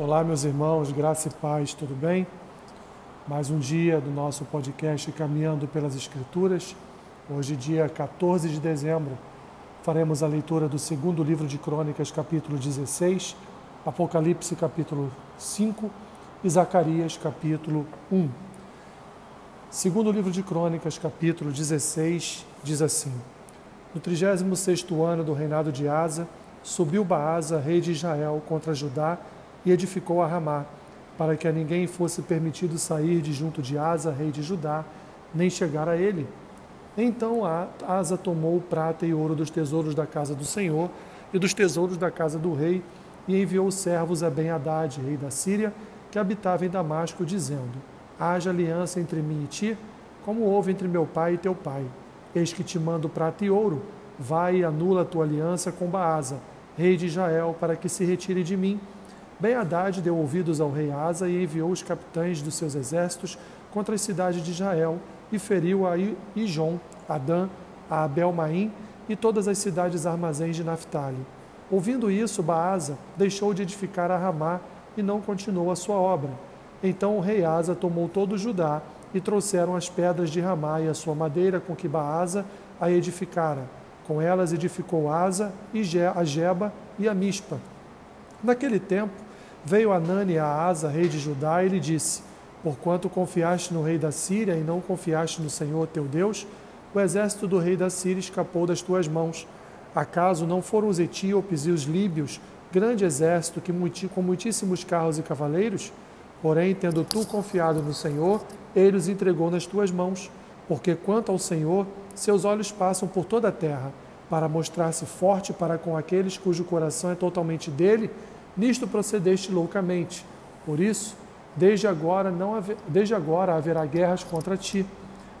Olá, meus irmãos, graça e paz, tudo bem? Mais um dia do nosso podcast Caminhando pelas Escrituras. Hoje, dia 14 de dezembro, faremos a leitura do segundo livro de Crônicas, capítulo 16, Apocalipse, capítulo 5 e Zacarias, capítulo 1. Segundo livro de Crônicas, capítulo 16, diz assim: No 36 ano do reinado de Asa, subiu Baasa, rei de Israel, contra Judá e edificou a Ramá, para que a ninguém fosse permitido sair de junto de Asa, rei de Judá, nem chegar a ele. Então Asa tomou prata e ouro dos tesouros da casa do Senhor e dos tesouros da casa do rei, e enviou servos a Ben-Hadad, rei da Síria, que habitava em Damasco, dizendo: Haja aliança entre mim e ti, como houve entre meu pai e teu pai. Eis que te mando prata e ouro. Vai e anula a tua aliança com Baasa, rei de Israel, para que se retire de mim ben Haddad deu ouvidos ao rei Asa e enviou os capitães dos seus exércitos contra as cidades de Israel e feriu a Ijon, Adã, a Abel-Maim e todas as cidades armazéns de Naphtali. Ouvindo isso, Baasa deixou de edificar a Ramá e não continuou a sua obra. Então o rei Asa tomou todo o Judá e trouxeram as pedras de Ramá e a sua madeira com que Baasa a edificara. Com elas edificou Asa e a Jeba e a Mispa. Naquele tempo, Veio Anani a Asa, rei de Judá, e lhe disse: Porquanto confiaste no rei da Síria e não confiaste no Senhor teu Deus, o exército do rei da Síria escapou das tuas mãos. Acaso não foram os etíopes e os líbios, grande exército que com muitíssimos carros e cavaleiros? Porém, tendo tu confiado no Senhor, ele os entregou nas tuas mãos. Porque quanto ao Senhor, seus olhos passam por toda a terra, para mostrar-se forte para com aqueles cujo coração é totalmente dele Nisto procedeste loucamente. Por isso, desde agora, não haver, desde agora haverá guerras contra ti.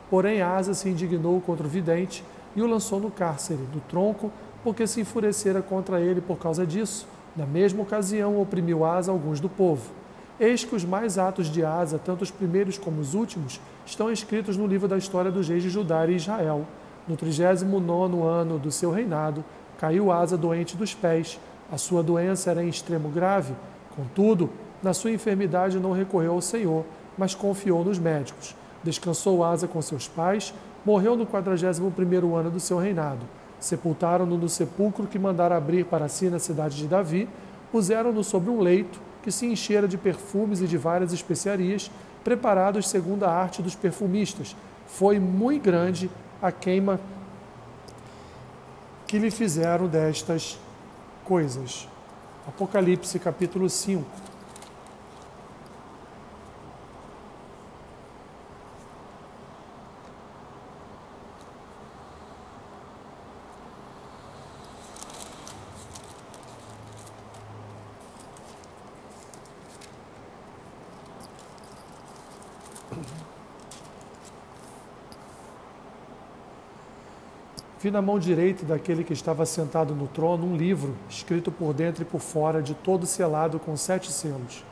Porém, Asa se indignou contra o vidente e o lançou no cárcere, do tronco, porque se enfurecera contra ele por causa disso. Na mesma ocasião, oprimiu Asa alguns do povo. Eis que os mais atos de Asa, tanto os primeiros como os últimos, estão escritos no livro da história dos reis de Judá e Israel. No 39 ano do seu reinado, caiu Asa doente dos pés, a sua doença era em extremo grave, contudo, na sua enfermidade não recorreu ao Senhor, mas confiou nos médicos. Descansou Asa com seus pais, morreu no 41º ano do seu reinado. Sepultaram-no no sepulcro que mandaram abrir para si na cidade de Davi, puseram-no sobre um leito que se enchera de perfumes e de várias especiarias, preparados segundo a arte dos perfumistas. Foi muito grande a queima que lhe fizeram destas coisas. Apocalipse capítulo 5. Vi na mão direita daquele que estava sentado no trono um livro, escrito por dentro e por fora, de todo selado com sete selos.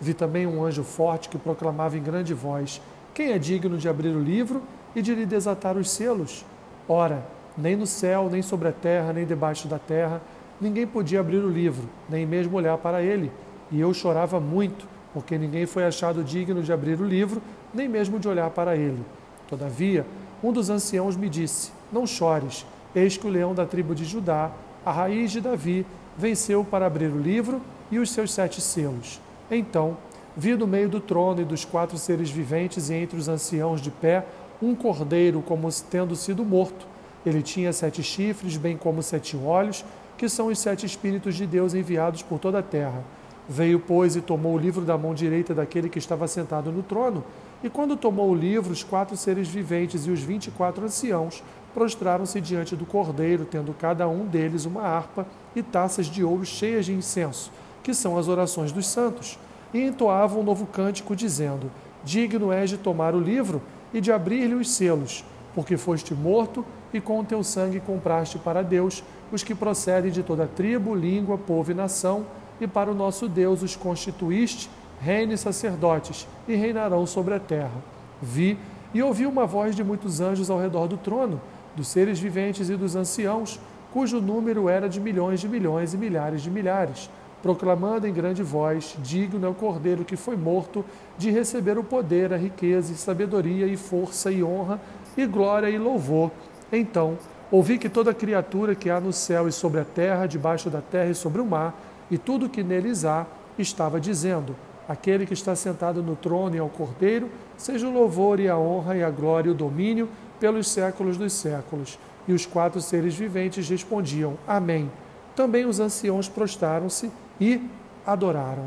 Vi também um anjo forte que proclamava em grande voz: Quem é digno de abrir o livro e de lhe desatar os selos? Ora, nem no céu, nem sobre a terra, nem debaixo da terra, ninguém podia abrir o livro, nem mesmo olhar para ele. E eu chorava muito, porque ninguém foi achado digno de abrir o livro, nem mesmo de olhar para ele. Todavia, um dos anciãos me disse: Não chores, eis que o leão da tribo de Judá, a raiz de Davi, venceu para abrir o livro e os seus sete selos. Então, vi no meio do trono e dos quatro seres viventes e entre os anciãos de pé um cordeiro como tendo sido morto. Ele tinha sete chifres, bem como sete olhos, que são os sete Espíritos de Deus enviados por toda a terra. Veio, pois, e tomou o livro da mão direita daquele que estava sentado no trono, e quando tomou o livro, os quatro seres viventes e os vinte e quatro anciãos prostraram-se diante do cordeiro, tendo cada um deles uma harpa e taças de ouro cheias de incenso, que são as orações dos santos, e entoavam um novo cântico, dizendo: Digno és de tomar o livro e de abrir-lhe os selos, porque foste morto e com o teu sangue compraste para Deus os que procedem de toda tribo, língua, povo e nação, e para o nosso Deus os constituíste reine sacerdotes e reinarão sobre a terra. Vi e ouvi uma voz de muitos anjos ao redor do trono, dos seres viventes e dos anciãos, cujo número era de milhões de milhões e milhares de milhares, proclamando em grande voz: Digno é o cordeiro que foi morto de receber o poder, a riqueza e sabedoria e força e honra e glória e louvor. Então, ouvi que toda criatura que há no céu e sobre a terra, debaixo da terra e sobre o mar, e tudo que neles há, estava dizendo: Aquele que está sentado no trono e ao cordeiro, seja o louvor e a honra e a glória e o domínio pelos séculos dos séculos. E os quatro seres viventes respondiam: Amém. Também os anciãos prostaram-se e adoraram.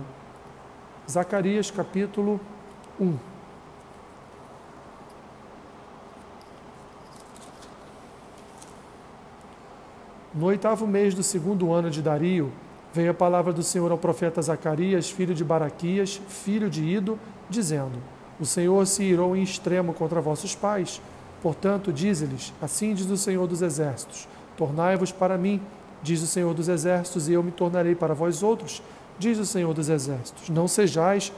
Zacarias capítulo 1. No oitavo mês do segundo ano de Dario, veio a palavra do Senhor ao profeta Zacarias, filho de Baraquias, filho de Ido, dizendo: O Senhor se irou em extremo contra vossos pais. Portanto, dize-lhes: Assim diz o Senhor dos Exércitos: Tornai-vos para mim, diz o Senhor dos Exércitos, e eu me tornarei para vós outros, diz o Senhor dos Exércitos. Não sejais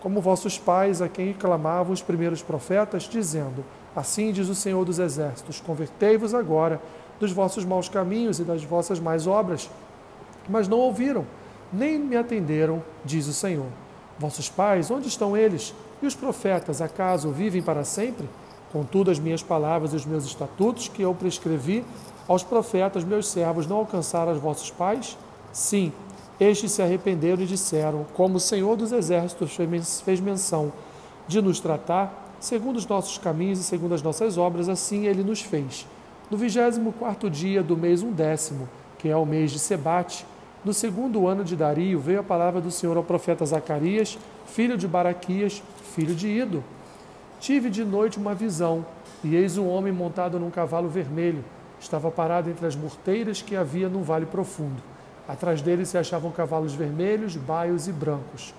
como vossos pais, a quem clamavam os primeiros profetas, dizendo: Assim diz o Senhor dos Exércitos: Convertei-vos agora dos vossos maus caminhos e das vossas más obras. Mas não ouviram, nem me atenderam, diz o Senhor. Vossos pais, onde estão eles? E os profetas, acaso vivem para sempre? Contudo, as minhas palavras e os meus estatutos que eu prescrevi aos profetas, meus servos, não alcançaram os vossos pais? Sim, estes se arrependeram e disseram: Como o Senhor dos Exércitos fez menção de nos tratar, segundo os nossos caminhos e segundo as nossas obras, assim ele nos fez. No vigésimo quarto dia do mês undécimo, que é o mês de Sebate, no segundo ano de Dario, veio a palavra do Senhor ao profeta Zacarias, filho de Baraquias, filho de Ido. Tive de noite uma visão, e eis um homem montado num cavalo vermelho. Estava parado entre as morteiras que havia num vale profundo. Atrás dele se achavam cavalos vermelhos, baios e brancos.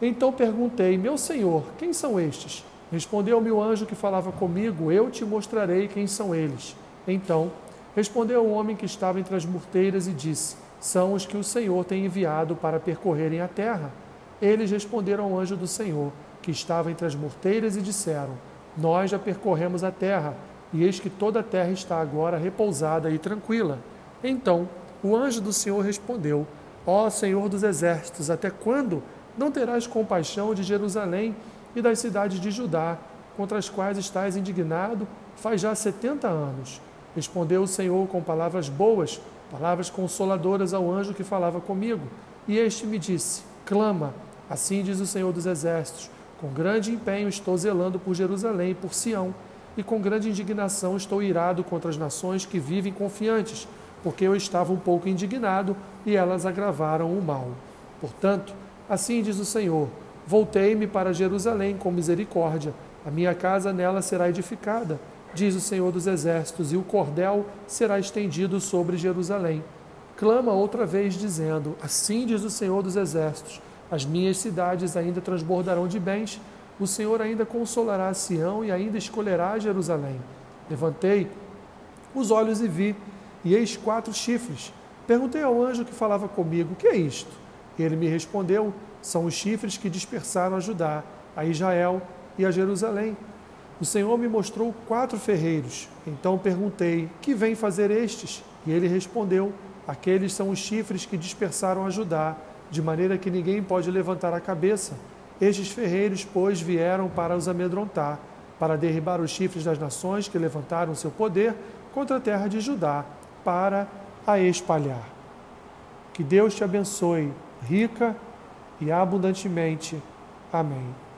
Então perguntei: Meu senhor, quem são estes? Respondeu-me o anjo que falava comigo: Eu te mostrarei quem são eles. Então respondeu o homem que estava entre as morteiras e disse: São os que o Senhor tem enviado para percorrerem a terra. Eles responderam ao anjo do Senhor, que estava entre as morteiras, e disseram: Nós já percorremos a terra, e eis que toda a terra está agora repousada e tranquila. Então o anjo do Senhor respondeu: Ó Senhor dos exércitos, até quando não terás compaixão de Jerusalém e das cidades de Judá, contra as quais estás indignado faz já setenta anos. Respondeu o Senhor com palavras boas, palavras consoladoras ao anjo que falava comigo. E este me disse: Clama, assim diz o Senhor dos Exércitos. Com grande empenho estou zelando por Jerusalém e por Sião, e com grande indignação estou irado contra as nações que vivem confiantes, porque eu estava um pouco indignado e elas agravaram o mal. Portanto, assim diz o Senhor: Voltei-me para Jerusalém com misericórdia, a minha casa nela será edificada, diz o Senhor dos Exércitos, e o cordel será estendido sobre Jerusalém. Clama outra vez, dizendo: Assim diz o Senhor dos Exércitos: As minhas cidades ainda transbordarão de bens, o Senhor ainda consolará Sião e ainda escolherá Jerusalém. Levantei os olhos e vi, e eis quatro chifres. Perguntei ao anjo que falava comigo: Que é isto? Ele me respondeu: São os chifres que dispersaram a Judá, a Israel e a Jerusalém. O Senhor me mostrou quatro ferreiros. Então perguntei: Que vêm fazer estes? E ele respondeu: Aqueles são os chifres que dispersaram a Judá, de maneira que ninguém pode levantar a cabeça. Estes ferreiros, pois, vieram para os amedrontar, para derribar os chifres das nações que levantaram seu poder contra a terra de Judá, para a espalhar. Que Deus te abençoe rica e abundantemente. Amém.